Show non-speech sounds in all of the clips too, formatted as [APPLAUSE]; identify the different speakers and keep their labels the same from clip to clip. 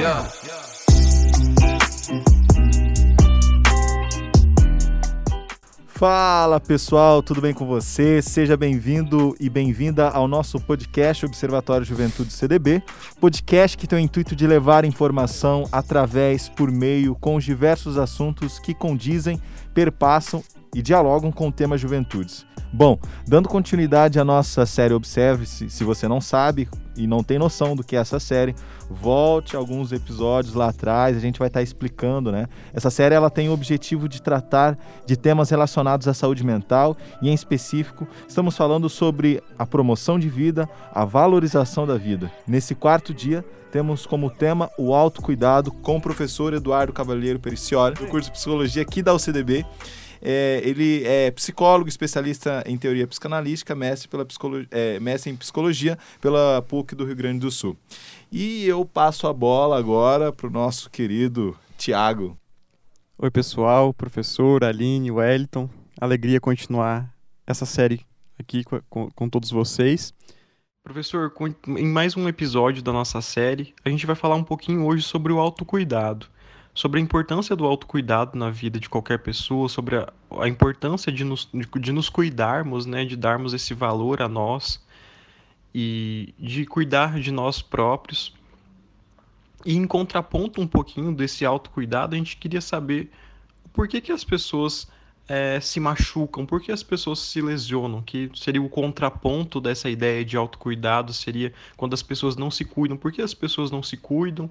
Speaker 1: Yeah.
Speaker 2: Fala pessoal, tudo bem com você? Seja bem-vindo e bem-vinda ao nosso podcast Observatório Juventude CDB, podcast que tem o intuito de levar informação através, por meio, com os diversos assuntos que condizem, perpassam e dialogam com o tema juventudes. Bom, dando continuidade à nossa série Observe-se, se você não sabe e não tem noção do que é essa série, volte alguns episódios lá atrás, a gente vai estar explicando, né? Essa série ela tem o objetivo de tratar de temas relacionados à saúde mental e em específico, estamos falando sobre a promoção de vida, a valorização da vida. Nesse quarto dia, temos como tema o autocuidado com o professor Eduardo Cavalheiro Pericioli, do curso de psicologia aqui da UCDB. É, ele é psicólogo, especialista em teoria psicanalística, mestre, pela psicologia, é, mestre em psicologia pela PUC do Rio Grande do Sul. E eu passo a bola agora para o nosso querido Tiago.
Speaker 3: Oi, pessoal, professor, Aline, Wellington. Alegria continuar essa série aqui com, com, com todos vocês. Professor, em mais um episódio da nossa série, a gente vai falar um pouquinho hoje sobre o autocuidado sobre a importância do autocuidado na vida de qualquer pessoa, sobre a, a importância de nos, de, de, nos cuidarmos, né, de darmos esse valor a nós e de cuidar de nós próprios. E em contraponto um pouquinho desse autocuidado, a gente queria saber por que, que as pessoas é, se machucam, por que as pessoas se lesionam, que seria o contraponto dessa ideia de autocuidado, seria quando as pessoas não se cuidam, por que as pessoas não se cuidam,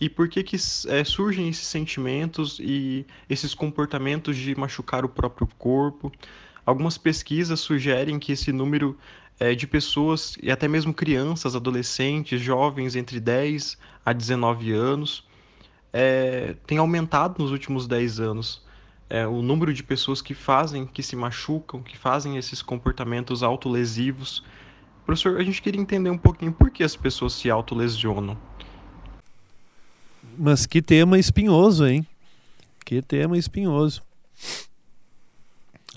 Speaker 3: e por que, que é, surgem esses sentimentos e esses comportamentos de machucar o próprio corpo. Algumas pesquisas sugerem que esse número é, de pessoas, e até mesmo crianças, adolescentes, jovens entre 10 a 19 anos, é, tem aumentado nos últimos 10 anos. É, o número de pessoas que fazem, que se machucam, que fazem esses comportamentos autolesivos. Professor, a gente queria entender um pouquinho por que as pessoas se autolesionam.
Speaker 4: Mas que tema espinhoso, hein? Que tema espinhoso.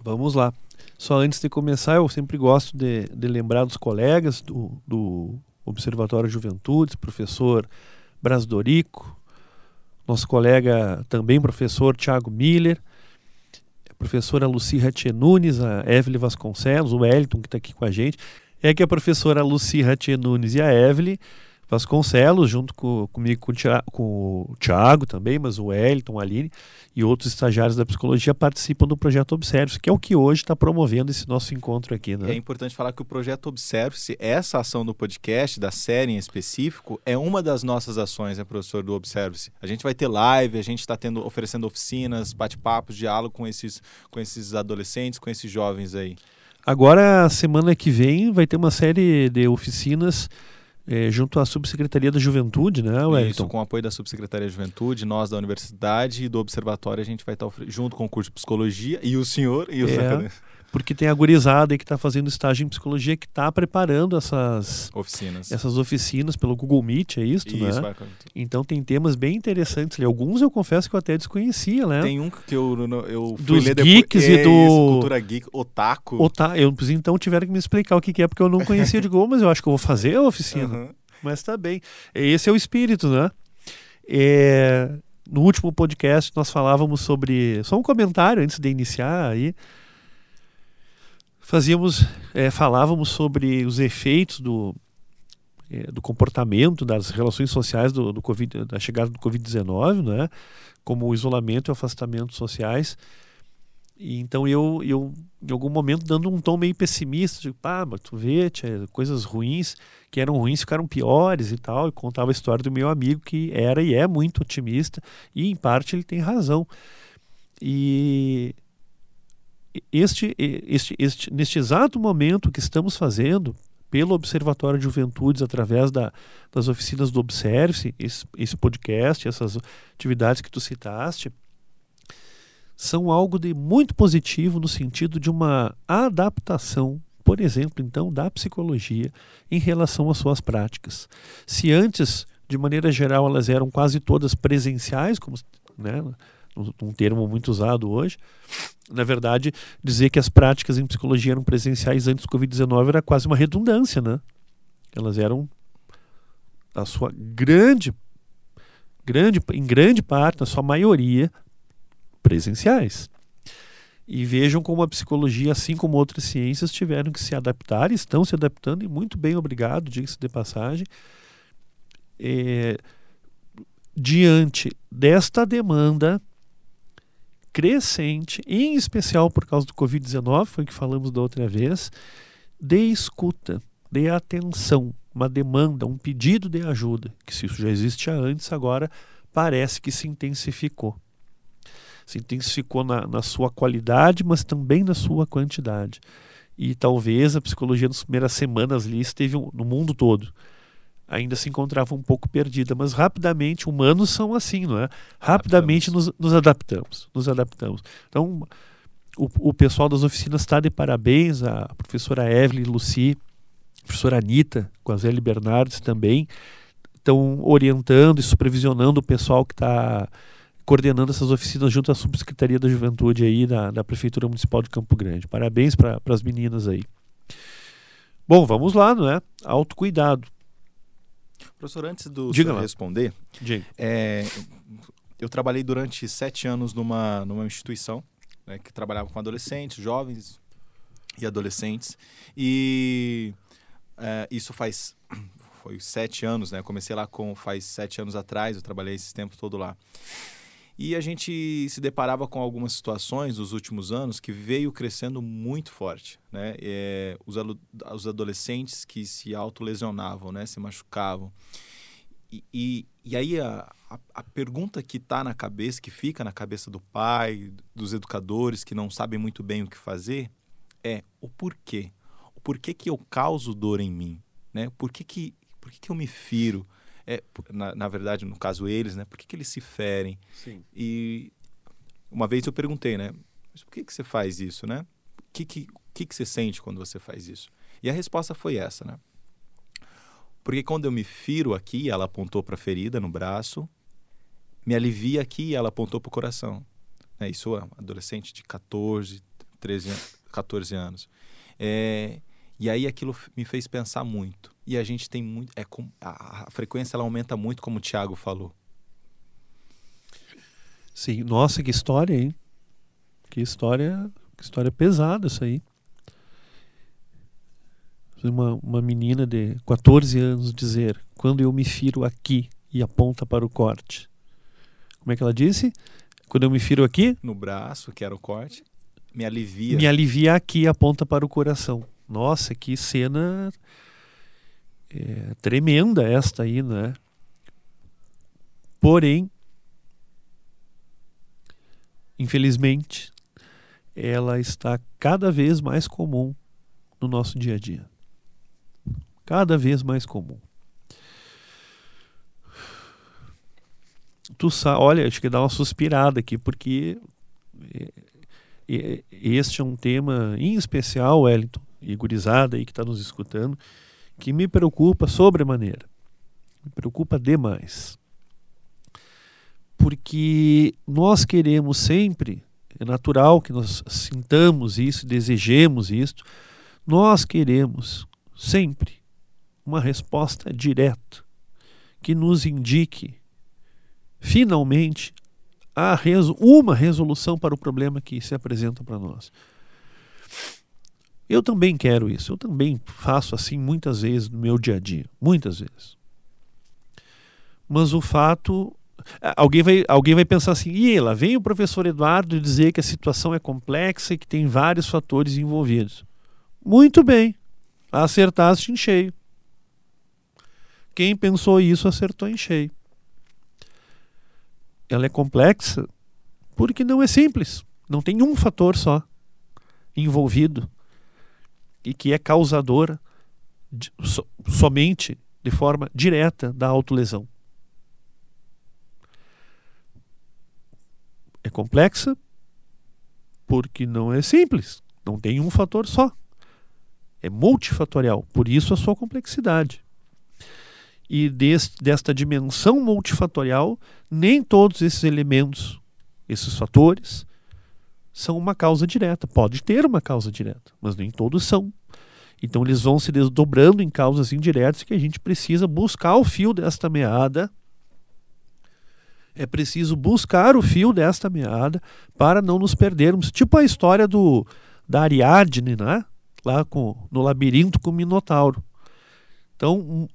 Speaker 4: Vamos lá. Só antes de começar, eu sempre gosto de, de lembrar dos colegas do, do Observatório Juventudes, professor Brasdorico, nosso colega também professor Tiago Miller, a professora Luci Ratienunes, a Evelyn Vasconcelos, o Wellington que está aqui com a gente. É que a professora Luci Ratienunes e a Evelyn Vasconcelos, junto com, comigo com o, Thiago, com o Thiago também, mas o Wellington, a Aline e outros estagiários da psicologia participam do projeto Observe, que é o que hoje está promovendo esse nosso encontro aqui. Né?
Speaker 2: É importante falar que o projeto Observe-se, essa ação do podcast, da série em específico, é uma das nossas ações, né, professor, do Observe-se. A gente vai ter live, a gente está oferecendo oficinas, bate-papos, diálogo com esses, com esses adolescentes, com esses jovens aí.
Speaker 4: Agora, semana que vem, vai ter uma série de oficinas é, junto à Subsecretaria da Juventude, né, Wellington?
Speaker 2: Isso, com o apoio da Subsecretaria da Juventude, nós da Universidade e do Observatório, a gente vai estar junto com o curso de Psicologia e o senhor e o
Speaker 4: é, porque tem a gurizada aí que está fazendo estágio em psicologia que está preparando essas
Speaker 2: oficinas.
Speaker 4: essas oficinas pelo Google Meet, é isso, né?
Speaker 2: isso né?
Speaker 4: Então tem temas bem interessantes ali. Alguns eu confesso que eu até desconhecia, né?
Speaker 2: Tem um que eu, eu
Speaker 4: fui Dos ler geeks depois... e do...
Speaker 2: cultura geek, otaku.
Speaker 4: Ota... Eu, então tiveram que me explicar o que, é, porque eu não conhecia de Google, mas eu acho que eu vou fazer a oficina. Uhum. Mas tá bem. Esse é o espírito, né? É... No último podcast nós falávamos sobre... Só um comentário antes de iniciar aí fazíamos, é, falávamos sobre os efeitos do, é, do comportamento das relações sociais do, do COVID, da chegada do Covid-19, né? como o isolamento e o afastamento sociais. E então eu, eu, em algum momento, dando um tom meio pessimista, tipo, ah, mas tu vê, tia, coisas ruins, que eram ruins, ficaram piores e tal, e contava a história do meu amigo que era e é muito otimista, e em parte ele tem razão. E este, este, este, neste exato momento que estamos fazendo, pelo Observatório de Juventudes, através da, das oficinas do Observe, esse, esse podcast, essas atividades que tu citaste, são algo de muito positivo no sentido de uma adaptação, por exemplo, então, da psicologia em relação às suas práticas. Se antes, de maneira geral, elas eram quase todas presenciais, como né, um termo muito usado hoje. Na verdade, dizer que as práticas em psicologia eram presenciais antes do Covid-19 era quase uma redundância, né? Elas eram, a sua grande grande, em grande parte, na sua maioria, presenciais. E vejam como a psicologia, assim como outras ciências, tiveram que se adaptar, estão se adaptando, e muito bem, obrigado, diga-se de passagem, é, diante desta demanda crescente, em especial por causa do Covid-19, foi o que falamos da outra vez, de escuta, de atenção, uma demanda, um pedido de ajuda, que se isso já existia antes, agora parece que se intensificou. Se intensificou na, na sua qualidade, mas também na sua quantidade. E talvez a psicologia nas primeiras semanas ali esteve no mundo todo ainda se encontrava um pouco perdida, mas rapidamente, humanos são assim, não é? Rapidamente nos, nos, adaptamos, nos adaptamos. Então, o, o pessoal das oficinas está de parabéns, a professora Evelyn Luci, a professora Anitta, com a Zélia Bernardes também, estão orientando e supervisionando o pessoal que está coordenando essas oficinas junto à Subsecretaria da Juventude aí da, da Prefeitura Municipal de Campo Grande. Parabéns para as meninas aí. Bom, vamos lá, não é? Autocuidado.
Speaker 2: Professor, antes do Diga responder,
Speaker 4: Diga.
Speaker 2: É, eu trabalhei durante sete anos numa, numa instituição né, que trabalhava com adolescentes, jovens e adolescentes. E é, isso faz foi sete anos, né? Eu comecei lá com faz sete anos atrás, eu trabalhei esse tempo todo lá. E a gente se deparava com algumas situações nos últimos anos que veio crescendo muito forte. Né? É, os, os adolescentes que se autolesionavam, né? se machucavam. E, e, e aí a, a, a, pergunta que está na cabeça, que fica na cabeça do pai, dos educadores que não sabem muito bem o que fazer, é o porquê. O porquê que eu causo dor em mim? Né? Por que, que, por que, que eu me firo? É, na, na, verdade, no caso eles, né? Por que, que eles se ferem?
Speaker 4: Sim.
Speaker 2: E uma vez eu perguntei, né? Mas por que, que você faz isso, né? O que, que, que, que você sente quando você faz isso? E a resposta foi essa, né? Porque quando eu me firo aqui, ela apontou para a ferida no braço, me alivia aqui e ela apontou para o coração. É, isso é um adolescente de 14, 13, 14 anos. É, e aí aquilo me fez pensar muito. E a gente tem muito. É, a, a frequência ela aumenta muito, como o Tiago falou.
Speaker 4: Sim, nossa, que história, hein? Que história, que história pesada isso aí. Uma, uma menina de 14 anos dizer: Quando eu me firo aqui e aponta para o corte. Como é que ela disse? Quando eu me firo aqui?
Speaker 2: No braço, que era o corte. Me alivia.
Speaker 4: Me alivia aqui e aponta para o coração. Nossa, que cena é, tremenda esta aí, né? Porém, infelizmente, ela está cada vez mais comum no nosso dia a dia. Cada vez mais comum. Tu sabe, olha, acho que dá uma suspirada aqui, porque é, é, este é um tema em especial, Wellington, e gurizada aí que está nos escutando, que me preocupa sobremaneira. Me preocupa demais. Porque nós queremos sempre, é natural que nós sintamos isso, desejemos isto, nós queremos sempre uma resposta direta que nos indique finalmente a uma resolução para o problema que se apresenta para nós. Eu também quero isso, eu também faço assim muitas vezes no meu dia a dia, muitas vezes. Mas o fato. Alguém vai, alguém vai pensar assim, e vem o professor Eduardo dizer que a situação é complexa e que tem vários fatores envolvidos. Muito bem, acertaste em cheio. Quem pensou isso acertou em cheio. Ela é complexa porque não é simples. Não tem um fator só envolvido e que é causadora de, so, somente de forma direta da autolesão. É complexa porque não é simples, não tem um fator só. É multifatorial, por isso a sua complexidade. E deste, desta dimensão multifatorial, nem todos esses elementos, esses fatores, são uma causa direta. Pode ter uma causa direta, mas nem todos são. Então eles vão se desdobrando em causas indiretas que a gente precisa buscar o fio desta meada É preciso buscar o fio desta meada para não nos perdermos. Tipo a história do da Ariadne, né? Lá com, no labirinto com o Minotauro. Então,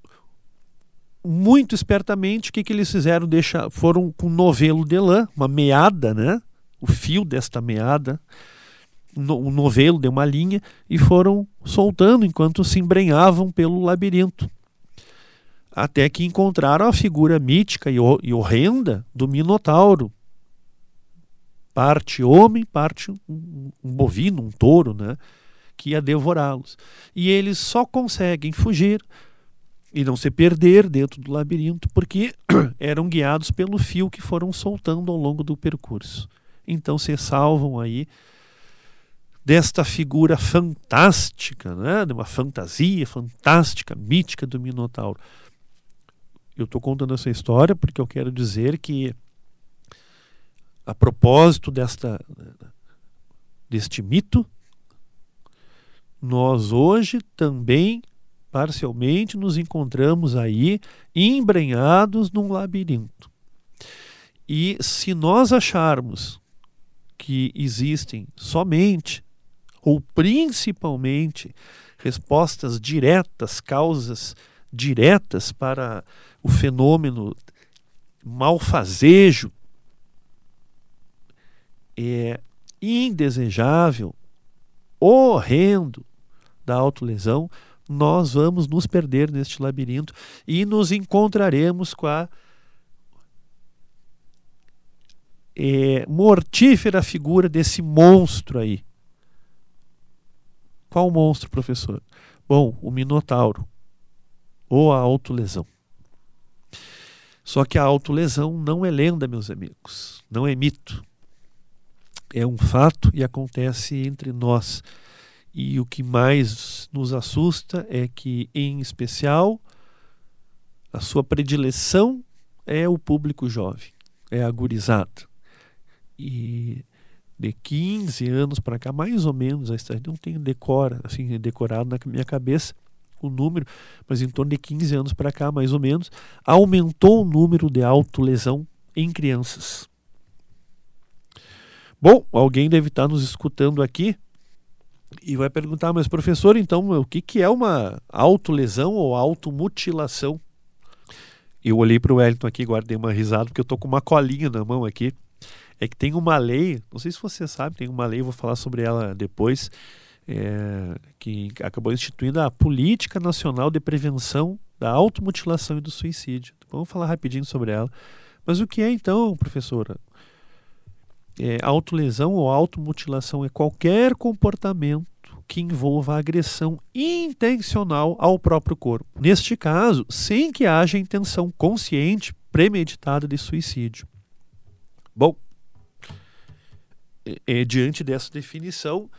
Speaker 4: muito espertamente, o que, que eles fizeram? Deixa, foram com um novelo de lã, uma meada, né? O fio desta meada, um novelo de uma linha, e foram soltando enquanto se embrenhavam pelo labirinto. Até que encontraram a figura mítica e, e horrenda do Minotauro. Parte homem, parte um, um bovino, um touro, né? Que ia devorá-los. E eles só conseguem fugir e não se perder dentro do labirinto, porque [CLEARS THROAT] eram guiados pelo fio que foram soltando ao longo do percurso. Então se salvam aí desta figura fantástica, né? de uma fantasia fantástica, mítica do Minotauro. Eu estou contando essa história porque eu quero dizer que, a propósito desta, deste mito, nós hoje também parcialmente nos encontramos aí embrenhados num labirinto. E se nós acharmos que existem somente ou principalmente respostas diretas, causas diretas para o fenômeno malfazejo é indesejável, horrendo da autolesão, nós vamos nos perder neste labirinto e nos encontraremos com a é, mortífera figura desse monstro aí. Qual monstro, professor? Bom, o Minotauro ou a autolesão. Só que a autolesão não é lenda, meus amigos, não é mito. É um fato e acontece entre nós. E o que mais nos assusta é que, em especial, a sua predileção é o público jovem, é a gurizada. E de 15 anos para cá, mais ou menos, não tenho decora, assim, decorado na minha cabeça o número, mas em torno de 15 anos para cá, mais ou menos, aumentou o número de autolesão em crianças. Bom, alguém deve estar nos escutando aqui e vai perguntar, mas professor, então o que, que é uma autolesão ou automutilação? Eu olhei para o Wellington aqui, guardei uma risada, porque eu estou com uma colinha na mão aqui. É que tem uma lei, não sei se você sabe, tem uma lei, vou falar sobre ela depois, é, que acabou instituindo a Política Nacional de Prevenção da Automutilação e do Suicídio. Vamos falar rapidinho sobre ela. Mas o que é então, professora? é, autolesão ou automutilação é qualquer comportamento que envolva agressão intencional ao próprio corpo. Neste caso, sem que haja intenção consciente, premeditada de suicídio. Bom, é, diante dessa definição,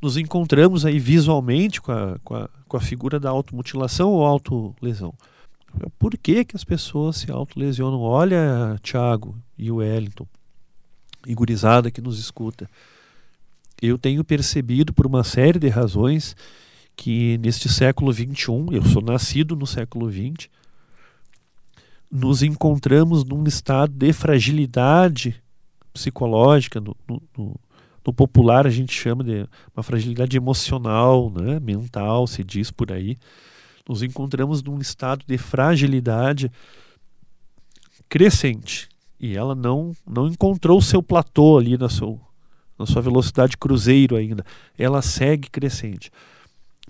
Speaker 4: nos encontramos aí visualmente com a, com a, com a figura da automutilação ou autolesão. Por que, que as pessoas se autolesionam? Olha, Tiago e o Wellington, e gurizada que nos escuta. Eu tenho percebido por uma série de razões que neste século XXI, eu sou nascido no século XX, nos encontramos num estado de fragilidade psicológica, no, no, no, popular a gente chama de uma fragilidade emocional, né, mental, se diz por aí. Nos encontramos num estado de fragilidade crescente e ela não, não encontrou o seu platô ali na, seu, na sua velocidade cruzeiro ainda. Ela segue crescente.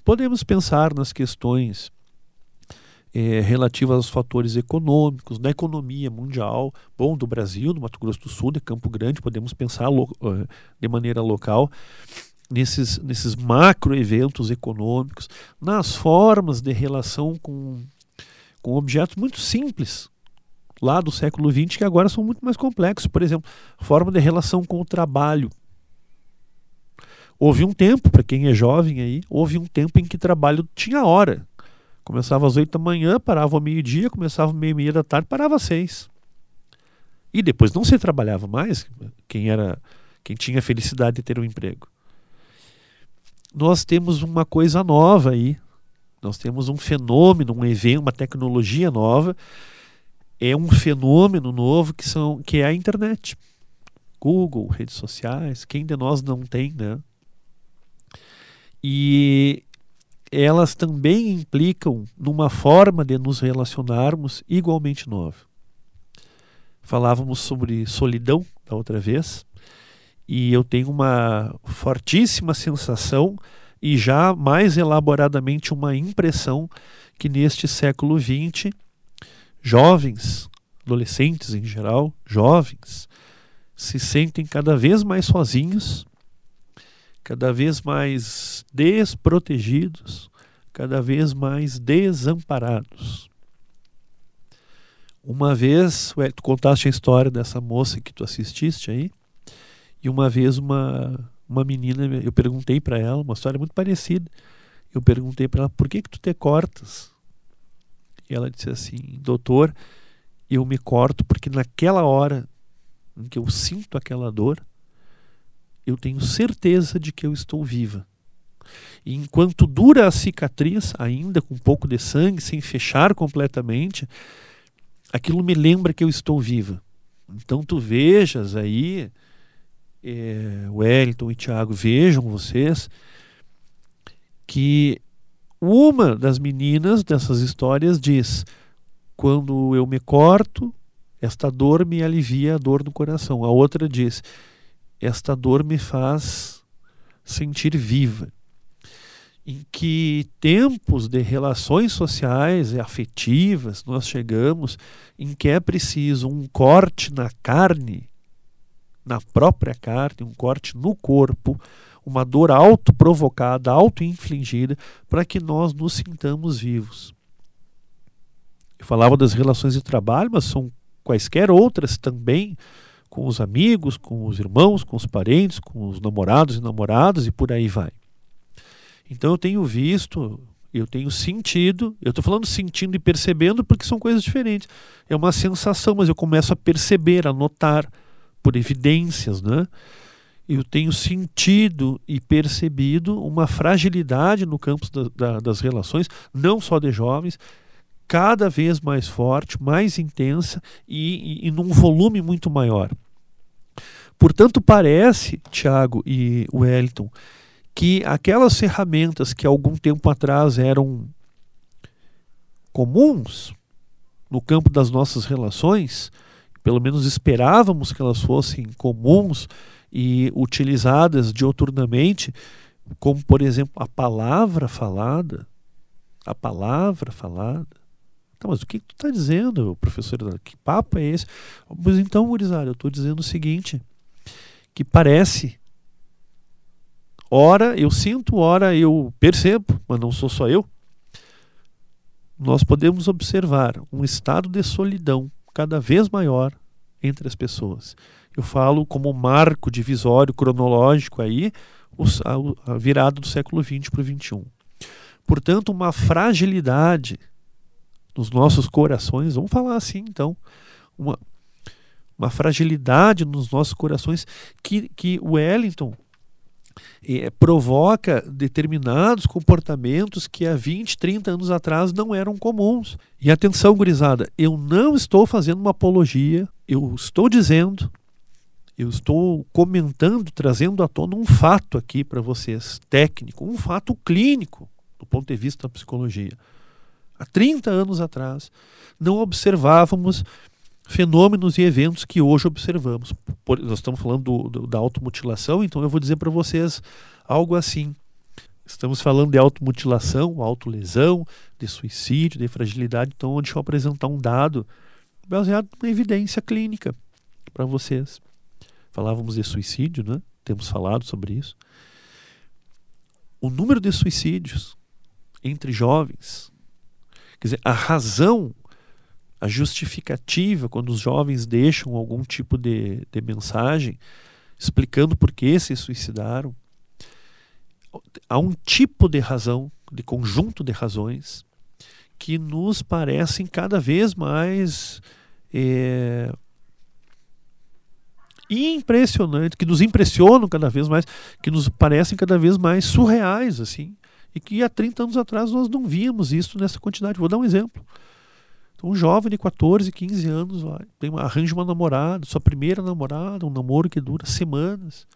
Speaker 4: Podemos pensar nas questões é, aos fatores econômicos, da economia mundial, bom, do Brasil, do Mato Grosso do Sul, de Campo Grande, podemos pensar de maneira local nesses, nesses macro eventos econômicos, nas formas de relação com, com objetos muito simples, lá do século XX que agora são muito mais complexos. Por exemplo, forma de relação com o trabalho. Houve um tempo, para quem é jovem aí, houve um tempo em que trabalho tinha hora. Começava às oito da manhã, parava ao meio-dia, começava meio meia da tarde, parava às seis. E depois não se trabalhava mais, quem era quem tinha a felicidade de ter um emprego. Nós temos uma coisa nova aí. Nós temos um fenômeno, um evento, uma tecnologia nova é um fenômeno novo que, são, que é a internet. Google, redes sociais, quem de nós não tem, né? E elas também implicam numa forma de nos relacionarmos igualmente nova. Falávamos sobre solidão da outra vez, e eu tenho uma fortíssima sensação e já mais elaboradamente uma impressão que neste século XX, jovens, adolescentes em geral, jovens, se sentem cada vez mais sozinhos, cada vez mais desprotegidos, cada vez mais desamparados. Uma vez, tu contaste a história dessa moça que tu assististe aí, e uma vez uma, uma menina, eu perguntei para ela, uma história muito parecida, eu perguntei para ela, por que que tu te cortas? E ela disse assim, doutor, eu me corto porque naquela hora em que eu sinto aquela dor, eu tenho certeza de que eu estou viva. E enquanto dura a cicatriz, ainda com um pouco de sangue, sem fechar completamente, aquilo me lembra que eu estou viva. Então tu vejas aí, é, Wellington e Tiago, vejam vocês que uma das meninas dessas histórias diz: quando eu me corto, esta dor me alivia a dor no coração. A outra diz: esta dor me faz sentir viva. Em que tempos de relações sociais e afetivas nós chegamos em que é preciso um corte na carne, na própria carne, um corte no corpo, uma dor autoprovocada, auto-infligida, para que nós nos sintamos vivos. Eu falava das relações de trabalho, mas são quaisquer outras também, com os amigos, com os irmãos, com os parentes, com os namorados e namoradas e por aí vai. Então eu tenho visto, eu tenho sentido, eu estou falando sentindo e percebendo porque são coisas diferentes. É uma sensação, mas eu começo a perceber, a notar por evidências, né? eu tenho sentido e percebido uma fragilidade no campo da, da, das relações, não só de jovens, cada vez mais forte, mais intensa e, e, e num volume muito maior. Portanto, parece, Tiago e Wellington, que aquelas ferramentas que algum tempo atrás eram comuns no campo das nossas relações, pelo menos esperávamos que elas fossem comuns e utilizadas dioturnamente, como por exemplo a palavra falada, a palavra falada. Tá, mas o que, tu está dizendo, professor? Que papo é esse? Mas então, gurizada, eu estou dizendo o seguinte, que parece, ora eu sinto, ora eu percebo, mas não sou só eu, nós podemos observar um estado de solidão cada vez maior entre as pessoas. Eu falo como marco divisório cronológico aí, a, virada do século XX para o XXI. Portanto, uma fragilidade nos nossos corações, vamos falar assim então, uma, uma fragilidade nos nossos corações que, que o Wellington é, provoca determinados comportamentos que há 20, 30 anos atrás não eram comuns. E atenção, gurizada, eu não estou fazendo uma apologia, eu estou dizendo eu estou comentando, trazendo à tona um fato aqui para vocês, técnico, um fato clínico, do ponto de vista da psicologia. Há 30 anos atrás, não observávamos fenômenos e eventos que hoje observamos. Por, nós estamos falando do, do, da automutilação, então eu vou dizer para vocês algo assim. Estamos falando de automutilação, autolesão, de suicídio, de fragilidade. Então, deixa eu apresentar um dado baseado na evidência clínica para vocês. Falávamos de suicídio, né? Temos falado sobre isso. O número de suicídios entre jovens, quer dizer, a razão, a justificativa quando os jovens deixam algum tipo de, de mensagem explicando por que se suicidaram, há um tipo de razão, de conjunto de razões, que nos parecem cada vez mais é, impressionantes, que nos impressionam cada vez mais, que nos parecem cada vez mais surreais, assim, e que há 30 anos atrás nós não víamos isso nessa quantidade. Vou dar um exemplo. Então, um jovem de 14, 15 anos vai, tem uma, arranja uma namorada, sua primeira namorada, um namoro que dura semanas.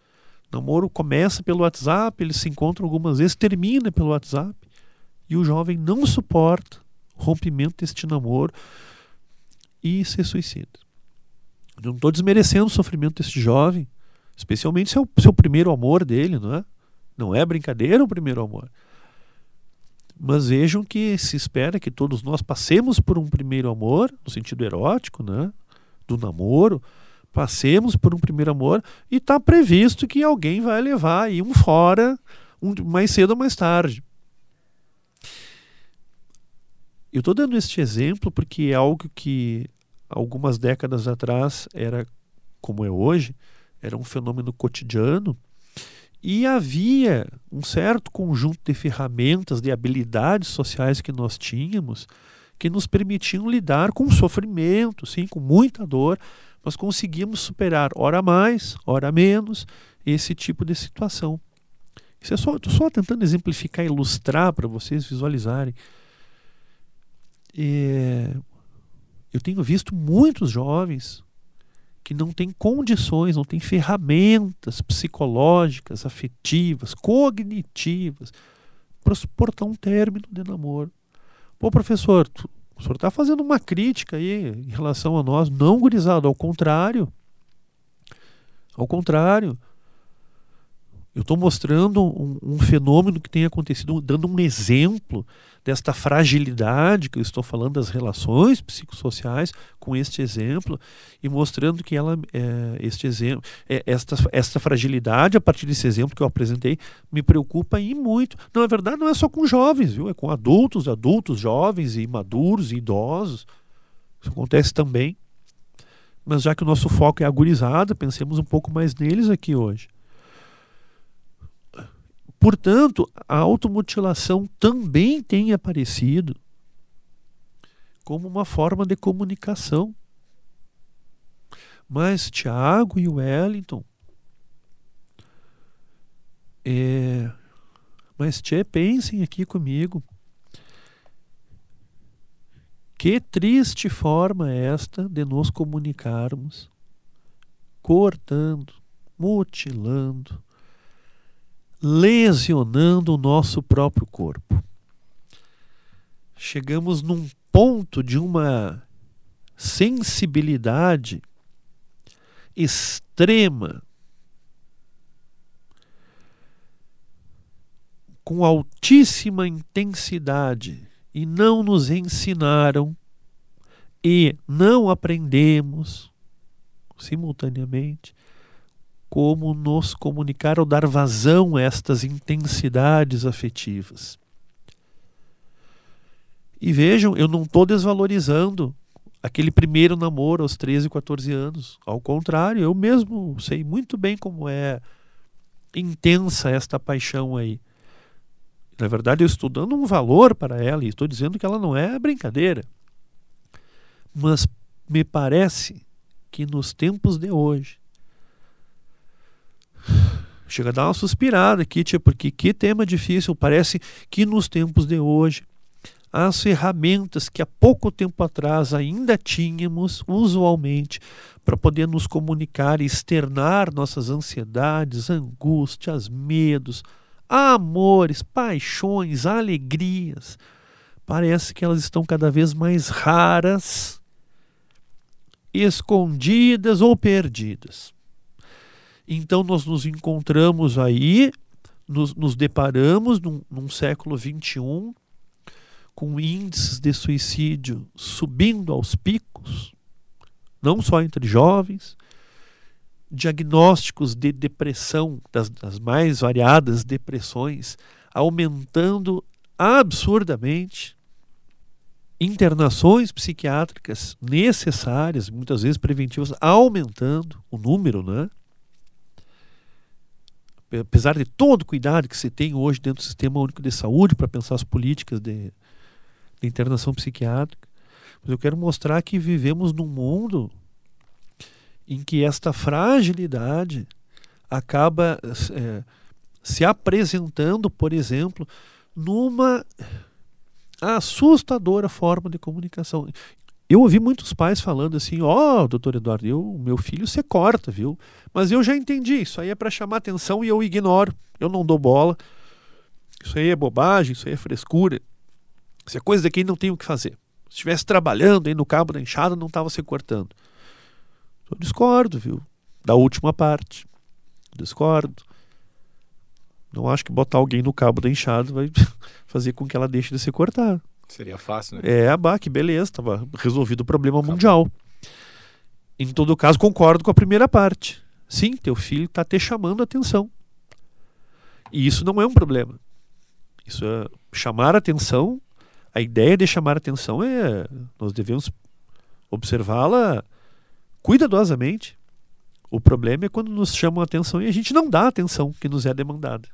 Speaker 4: O namoro começa pelo WhatsApp, eles se encontram algumas vezes, termina pelo WhatsApp. E o jovem não suporta o rompimento deste namoro e se suicida. Eu não estou desmerecendo o sofrimento desse jovem, especialmente se é o seu primeiro amor dele, não é? Não é brincadeira o primeiro amor. Mas vejam que se espera que todos nós passemos por um primeiro amor, no sentido erótico, né? do namoro, passemos por um primeiro amor e está previsto que alguém vai levar aí um fora um, mais cedo ou mais tarde. Eu estou dando este exemplo porque é algo que algumas décadas atrás era como é hoje, era um fenômeno cotidiano e havia um certo conjunto de ferramentas, de habilidades sociais que nós tínhamos que nos permitiam lidar com sofrimento, sim, com muita dor, mas conseguimos superar, hora mais, hora menos, esse tipo de situação. Isso é só, estou só tentando exemplificar, ilustrar para vocês visualizarem. É, eu tenho visto muitos jovens que não têm condições, não têm ferramentas psicológicas, afetivas, cognitivas para suportar um término de namoro. Pô, professor, tu, o senhor está fazendo uma crítica aí em relação a nós, não gurizado, ao contrário. Ao contrário. Eu estou mostrando um, um, fenômeno que tem acontecido, dando um exemplo desta fragilidade que eu estou falando das relações psicossociais com este exemplo e mostrando que ela, é, este exemplo, é, esta, esta fragilidade a partir desse exemplo que eu apresentei me preocupa e muito. Não, é verdade, não é só com jovens, viu? É com adultos, adultos, jovens e maduros e idosos. Isso acontece também. Mas já que o nosso foco é agorizada, pensemos um pouco mais neles aqui hoje. Portanto, a automutilação também tem aparecido como uma forma de comunicação. Mas Tiago e Wellington. É, mas tchê, pensem aqui comigo. Que triste forma esta de nos comunicarmos, cortando, mutilando, lesionando o nosso próprio corpo. Chegamos num ponto de uma sensibilidade extrema, com altíssima intensidade, e não nos ensinaram e não aprendemos simultaneamente como nos comunicar ou dar vazão a estas intensidades afetivas. E vejam, eu não estou desvalorizando aquele primeiro namoro aos 13, 14 anos. Ao contrário, eu mesmo sei muito bem como é intensa esta paixão aí. Na verdade, eu estou dando um valor para ela e estou dizendo que ela não é brincadeira. Mas me parece que nos tempos de hoje, Chega a dar uma suspirada aqui, tia, porque que tema difícil. Parece que nos tempos de hoje, as ferramentas que há pouco tempo atrás ainda tínhamos, usualmente, para poder nos comunicar e externar nossas ansiedades, angústias, medos, amores, paixões, alegrias, parece que elas estão cada vez mais raras, escondidas ou perdidas. Então nós nos encontramos aí, nos, nos deparamos num, num século XXI com índices de suicídio subindo aos picos, não só entre jovens, diagnósticos de depressão, das, das mais variadas depressões, aumentando absurdamente, internações psiquiátricas necessárias, muitas vezes preventivas, aumentando o número, né? Apesar de todo o cuidado que se tem hoje dentro do Sistema Único de Saúde para pensar as políticas de, de, internação psiquiátrica, mas eu quero mostrar que vivemos num mundo em que esta fragilidade acaba é, se apresentando, por exemplo, numa assustadora forma de comunicação. Eu ouvi muitos pais falando assim: Ó, oh, doutor Eduardo, eu, meu filho você corta, viu? Mas eu já entendi, isso aí é para chamar atenção e eu ignoro, eu não dou bola. Isso aí é bobagem, isso aí é frescura. Isso é coisa de quem não tem o que fazer. Se estivesse trabalhando aí no cabo da enxada, não estava se cortando. Eu discordo, viu? Da última parte. Discordo. Não acho que botar alguém no cabo da enxada vai [LAUGHS] fazer com que ela deixe de se cortar.
Speaker 2: Seria fácil, né?
Speaker 4: É, abá, que beleza, estava resolvido o problema Acabou. mundial. Em todo caso, concordo com a primeira parte. Sim, teu filho está te chamando a atenção. E isso não é um problema. Isso é chamar a atenção. A ideia de chamar a atenção é nós devemos observá-la cuidadosamente. O problema é quando nos chamam a atenção e a gente não dá a atenção que nos é demandada.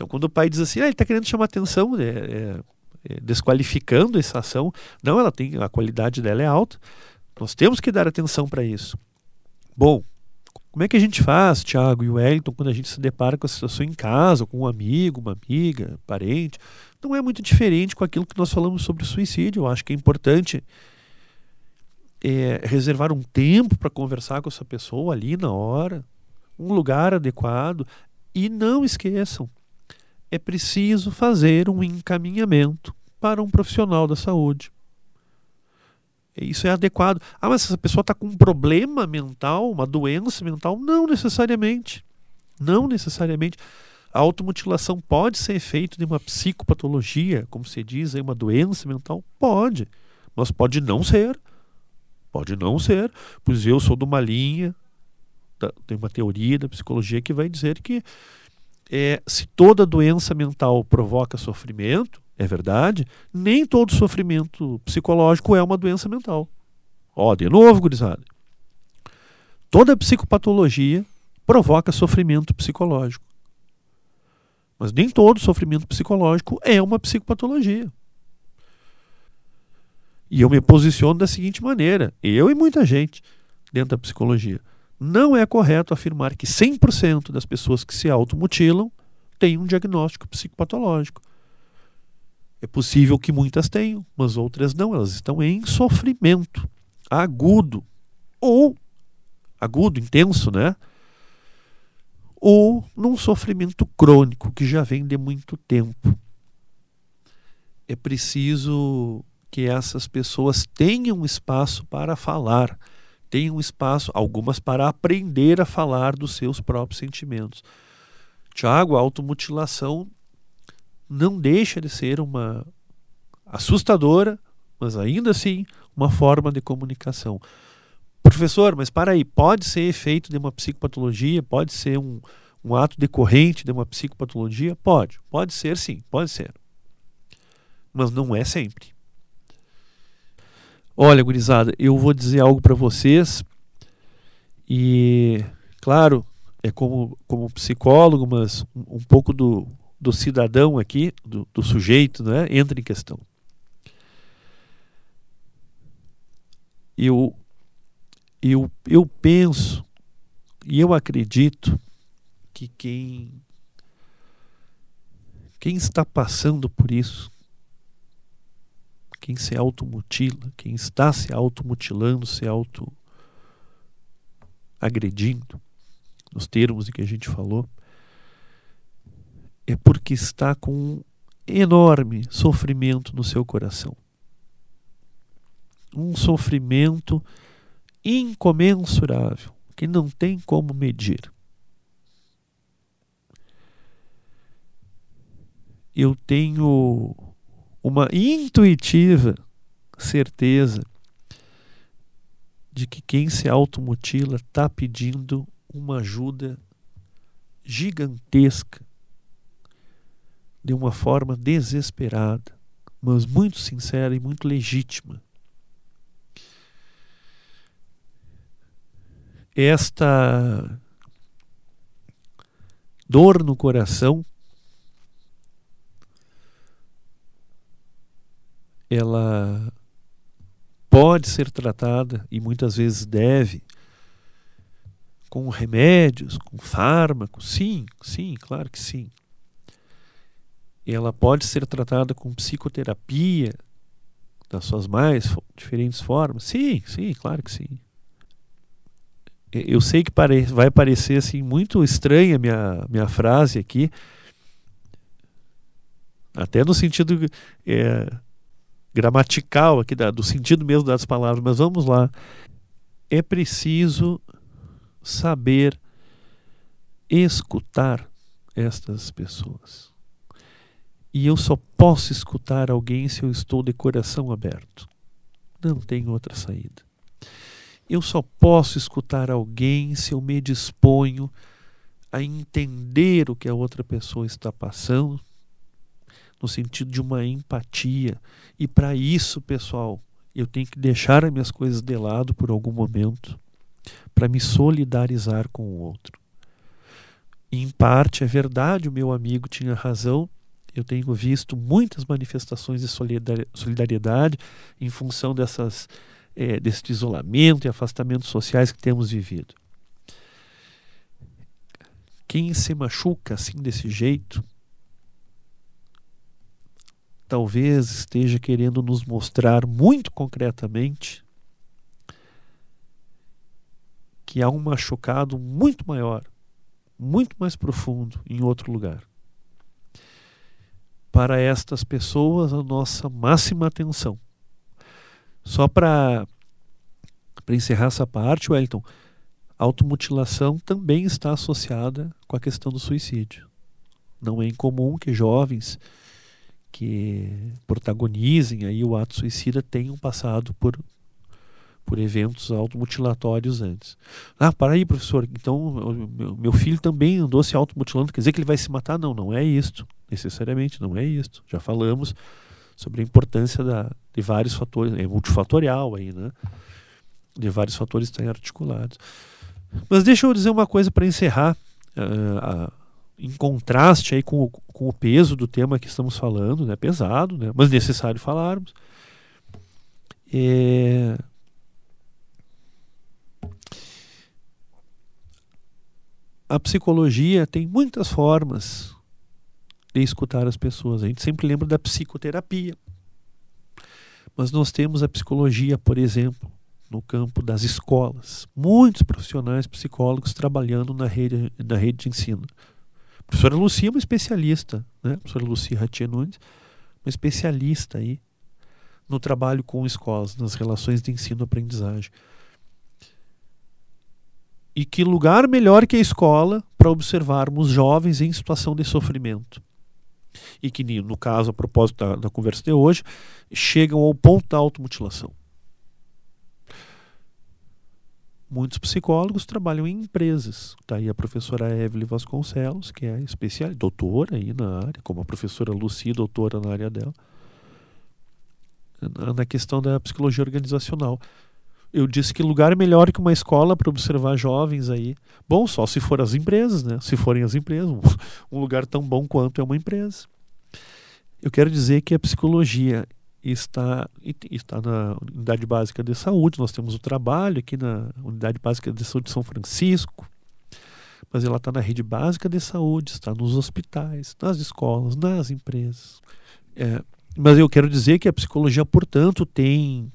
Speaker 4: Então, quando o pai diz assim, ah, ele está querendo chamar atenção, é, é, é, desqualificando essa ação, não, ela tem a qualidade dela é alta. Nós temos que dar atenção para isso. Bom, como é que a gente faz, Tiago e Wellington, quando a gente se depara com a situação em casa, com um amigo, uma amiga, parente? Não é muito diferente com aquilo que nós falamos sobre o suicídio. Eu acho que é importante é, reservar um tempo para conversar com essa pessoa ali na hora, um lugar adequado. E não esqueçam, é preciso fazer um encaminhamento para um profissional da saúde. Isso é adequado. Ah, mas essa pessoa está com um problema mental, uma doença mental? Não necessariamente. Não necessariamente. A automutilação pode ser efeito de uma psicopatologia, como se diz, uma doença mental? Pode. Mas pode não ser. Pode não ser. Pois eu sou de uma linha, tem uma teoria da psicologia que vai dizer que é, se toda doença mental provoca sofrimento, é verdade, nem todo sofrimento psicológico é uma doença mental. Ó, de novo, gurizada. Toda psicopatologia provoca sofrimento psicológico. Mas nem todo sofrimento psicológico é uma psicopatologia. E eu me posiciono da seguinte maneira, eu e muita gente dentro da psicologia. Não é correto afirmar que 100% das pessoas que se automutilam têm um diagnóstico psicopatológico. É possível que muitas tenham, mas outras não. Elas estão em sofrimento agudo ou agudo, intenso, né? Ou num sofrimento crônico que já vem de muito tempo. É preciso que essas pessoas tenham espaço para falar tem um espaço, algumas para aprender a falar dos seus próprios sentimentos. Tiago, a automutilação não deixa de ser uma assustadora, mas ainda assim uma forma de comunicação. Professor, mas para aí, pode ser efeito de uma psicopatologia? Pode ser um, um ato decorrente de uma psicopatologia? Pode, pode ser sim, pode ser. Mas não é sempre. Olha, gurizada, eu vou dizer algo para vocês e, claro, é como, como psicólogo, mas um, pouco do, do cidadão aqui, do, do sujeito, né, entra em questão. Eu, eu, eu penso e eu acredito que quem, quem está passando por isso quem se automutila, quem está se automutilando, se auto agredindo, nos termos em que a gente falou, é porque está com um enorme sofrimento no seu coração. Um sofrimento incomensurável, que não tem como medir. Eu tenho uma intuitiva certeza de que quem se automutila está pedindo uma ajuda gigantesca, de uma forma desesperada, mas muito sincera e muito legítima. Esta dor no coração ela pode ser tratada e muitas vezes deve com remédios, com fármacos, sim, sim, claro que sim. Ela pode ser tratada com psicoterapia das suas mais diferentes formas? Sim, sim, claro que sim. Eu sei que pare, vai parecer assim muito estranha minha, minha frase aqui, até no sentido é, gramatical aqui da, do sentido mesmo das palavras, mas vamos lá. É preciso saber escutar estas pessoas. E eu só posso escutar alguém se eu estou de coração aberto. Não tem outra saída. Eu só posso escutar alguém se eu me disponho a entender o que a outra pessoa está passando, no sentido de uma empatia. E para isso, pessoal, eu tenho que deixar as minhas coisas de lado por algum momento para me solidarizar com o outro. Em parte, é verdade, o meu amigo tinha razão. Eu tenho visto muitas manifestações de solidariedade em função dessas é, desse isolamento e afastamento sociais que temos vivido. Quem se machuca assim desse jeito, talvez esteja querendo nos mostrar muito concretamente que há um machucado muito maior, muito mais profundo em outro lugar. Para estas pessoas, a nossa máxima atenção só para encerrar essa parte, Wellington, automutilação também está associada com a questão do suicídio. Não é incomum que jovens que protagonizem aí o ato suicida tenham passado por por eventos automutilatórios antes. Ah, para aí, professor. Então, meu, filho também andou se automutilando. Quer dizer que ele vai se matar? Não, não é isto. Necessariamente, não é isto. Já falamos sobre a importância da, de vários fatores, é multifatorial aí, né? De vários fatores estarem articulados. Mas deixa eu dizer uma coisa para encerrar, uh, uh, em contraste aí com o, com o peso do tema que estamos falando, né? Pesado, né? Mas necessário falarmos. É... A psicologia tem muitas formas de escutar as pessoas. A gente sempre lembra da psicoterapia. Mas nós temos a psicologia, por exemplo, no campo das escolas. Muitos profissionais psicólogos trabalhando na rede, na rede de ensino. A professora Lucia é uma especialista, né? A professora Lucia Ratia Nunes, uma especialista aí no trabalho com escolas, nas relações de ensino-aprendizagem. E que lugar melhor que a escola para observarmos jovens em situação de sofrimento? e que, no caso, a propósito da, da conversa de hoje, chegam ao ponto da automutilação. Muitos psicólogos trabalham em empresas. Está aí a professora Evelyn Vasconcelos, que é especial, doutora aí na área, como a professora Lucy, doutora na área dela, na questão da psicologia organizacional. Eu disse que lugar melhor que uma escola para observar jovens aí. Bom, só se for as empresas, né? Se forem as empresas, um [LAUGHS] lugar tão bom quanto é uma empresa. Eu quero dizer que a psicologia está, está na Unidade Básica de Saúde, nós temos o trabalho aqui na Unidade Básica de Saúde de São Francisco, mas ela está na rede básica de saúde, está nos hospitais, nas escolas, nas empresas. É, mas eu quero dizer que a psicologia, portanto, tem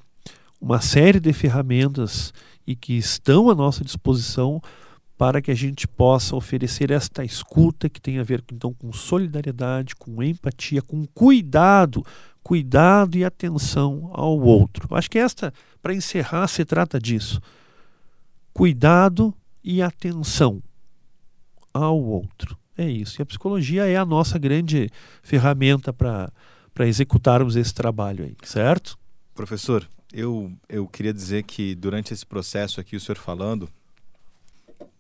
Speaker 4: uma série de ferramentas e que estão à nossa disposição para que a gente possa oferecer esta escuta que tem a ver então com solidariedade, com empatia, com cuidado, cuidado e atenção ao outro. Acho que esta, para encerrar, se trata disso. Cuidado e atenção ao outro. É isso. E a psicologia é a nossa grande ferramenta para executarmos esse trabalho aí, certo?
Speaker 2: Professor, eu, eu queria dizer que durante esse processo aqui, o senhor falando,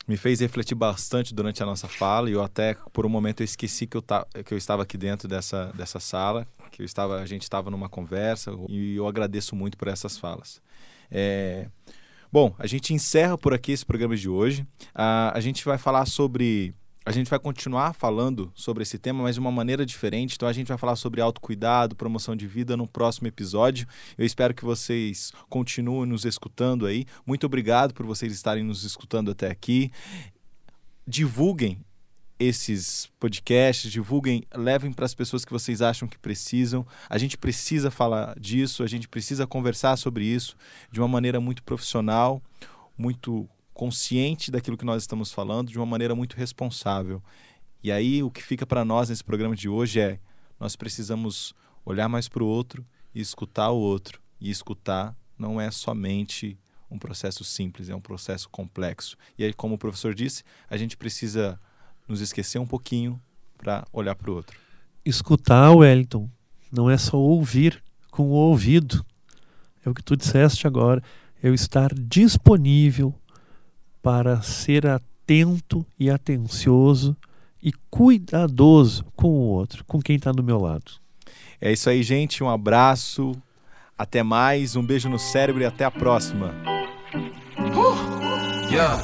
Speaker 2: me fez refletir bastante durante a nossa fala e eu até por um momento eu esqueci que eu, ta, que eu estava aqui dentro dessa, dessa sala, que eu estava, a gente estava numa conversa e eu agradeço muito por essas falas. É, bom, a gente encerra por aqui esse programa de hoje. a a gente vai falar sobre a gente vai continuar falando sobre esse tema, mas de uma maneira diferente. Então a gente vai falar sobre autocuidado, promoção de vida no próximo episódio. Eu espero que vocês continuem nos escutando aí. Muito obrigado por vocês estarem nos escutando até aqui. Divulguem esses podcasts, divulguem, levem para as pessoas que vocês acham que precisam. A gente precisa falar disso, a gente precisa conversar sobre isso de uma maneira muito profissional, muito consciente daquilo que nós estamos falando, de uma maneira muito responsável. E aí o que fica para nós nesse programa de hoje é nós precisamos olhar mais para o outro e escutar o outro. E escutar não é somente um processo simples, é um processo complexo. E aí, como o professor disse, a gente precisa nos esquecer um pouquinho para olhar para o outro.
Speaker 4: Escutar, Wellington, não é só ouvir com o ouvido. É o que tu disseste agora. É eu estar disponível para ser atento e atencioso e cuidadoso com o outro, com quem está do meu lado.
Speaker 2: É isso aí, gente. Um abraço. Até mais. Um beijo no cérebro e até a próxima. Uh, yeah.